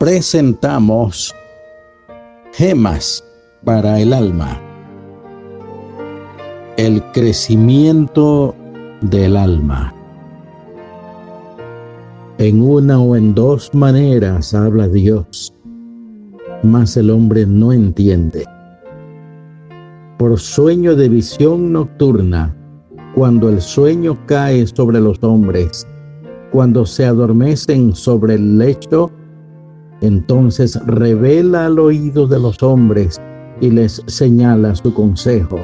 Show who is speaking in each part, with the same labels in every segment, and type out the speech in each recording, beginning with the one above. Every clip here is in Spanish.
Speaker 1: presentamos gemas para el alma. El crecimiento del alma. En una o en dos maneras habla Dios, mas el hombre no entiende. Por sueño de visión nocturna, cuando el sueño cae sobre los hombres, cuando se adormecen sobre el lecho, entonces revela al oído de los hombres y les señala su consejo,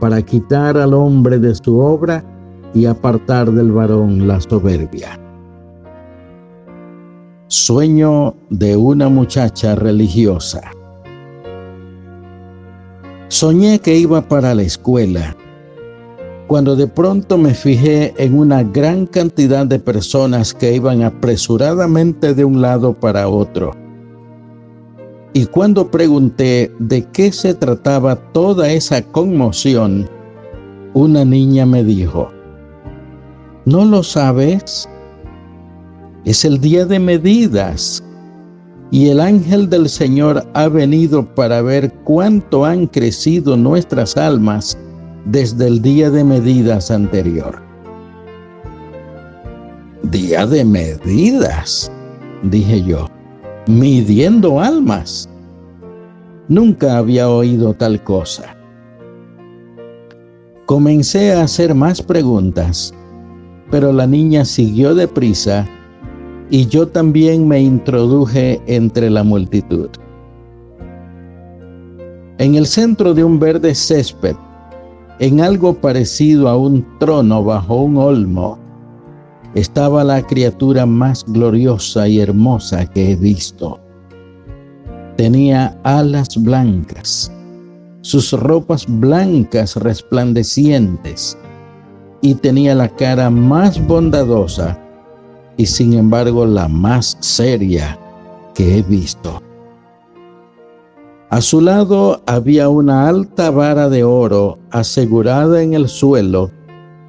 Speaker 1: para quitar al hombre de su obra y apartar del varón la soberbia. Sueño de una muchacha religiosa. Soñé que iba para la escuela cuando de pronto me fijé en una gran cantidad de personas que iban apresuradamente de un lado para otro. Y cuando pregunté de qué se trataba toda esa conmoción, una niña me dijo, ¿no lo sabes? Es el día de medidas y el ángel del Señor ha venido para ver cuánto han crecido nuestras almas desde el día de medidas anterior. Día de medidas, dije yo, midiendo almas. Nunca había oído tal cosa. Comencé a hacer más preguntas, pero la niña siguió deprisa y yo también me introduje entre la multitud. En el centro de un verde césped en algo parecido a un trono bajo un olmo, estaba la criatura más gloriosa y hermosa que he visto. Tenía alas blancas, sus ropas blancas resplandecientes, y tenía la cara más bondadosa y sin embargo la más seria que he visto. A su lado había una alta vara de oro asegurada en el suelo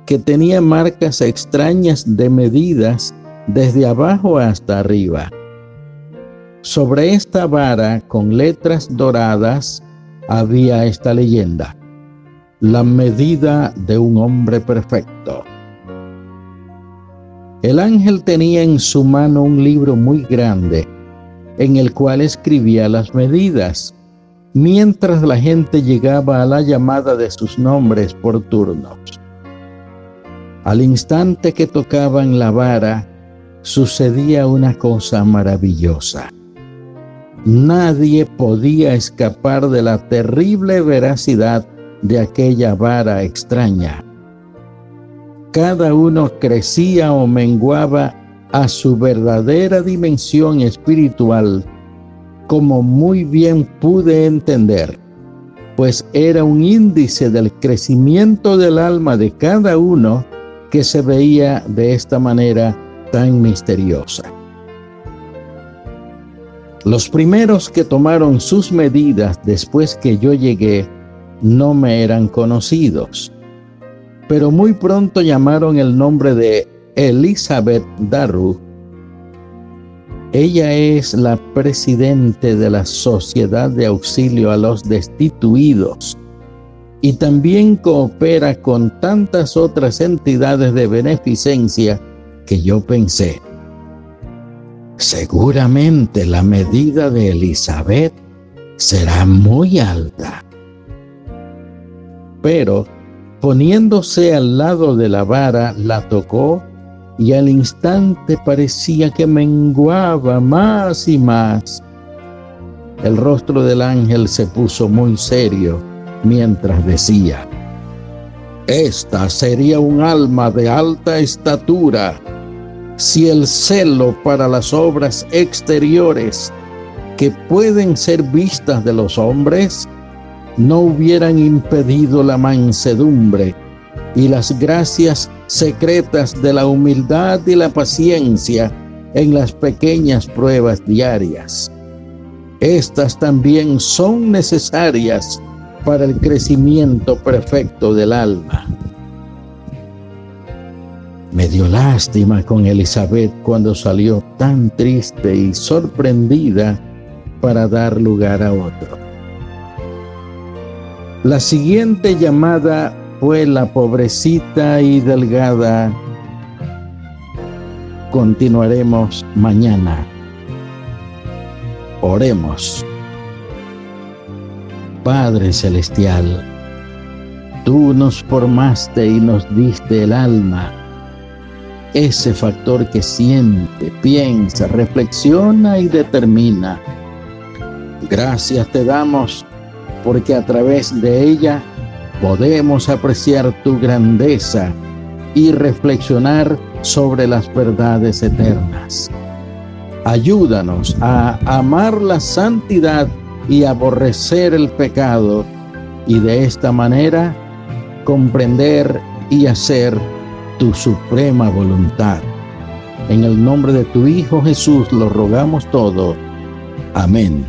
Speaker 1: que tenía marcas extrañas de medidas desde abajo hasta arriba. Sobre esta vara con letras doradas había esta leyenda, la medida de un hombre perfecto. El ángel tenía en su mano un libro muy grande en el cual escribía las medidas mientras la gente llegaba a la llamada de sus nombres por turnos. Al instante que tocaban la vara, sucedía una cosa maravillosa. Nadie podía escapar de la terrible veracidad de aquella vara extraña. Cada uno crecía o menguaba a su verdadera dimensión espiritual como muy bien pude entender, pues era un índice del crecimiento del alma de cada uno que se veía de esta manera tan misteriosa. Los primeros que tomaron sus medidas después que yo llegué no me eran conocidos, pero muy pronto llamaron el nombre de Elizabeth Darru ella es la presidente de la Sociedad de Auxilio a los Destituidos y también coopera con tantas otras entidades de beneficencia que yo pensé. Seguramente la medida de Elizabeth será muy alta. Pero poniéndose al lado de la vara, la tocó y al instante parecía que menguaba más y más. El rostro del ángel se puso muy serio mientras decía, Esta sería un alma de alta estatura si el celo para las obras exteriores que pueden ser vistas de los hombres no hubieran impedido la mansedumbre y las gracias secretas de la humildad y la paciencia en las pequeñas pruebas diarias. Estas también son necesarias para el crecimiento perfecto del alma. Me dio lástima con Elizabeth cuando salió tan triste y sorprendida para dar lugar a otro. La siguiente llamada fue la pobrecita y delgada. Continuaremos mañana. Oremos. Padre Celestial, tú nos formaste y nos diste el alma, ese factor que siente, piensa, reflexiona y determina. Gracias te damos porque a través de ella podemos apreciar tu grandeza y reflexionar sobre las verdades eternas. Ayúdanos a amar la santidad y aborrecer el pecado y de esta manera comprender y hacer tu suprema voluntad. En el nombre de tu Hijo Jesús lo rogamos todo. Amén.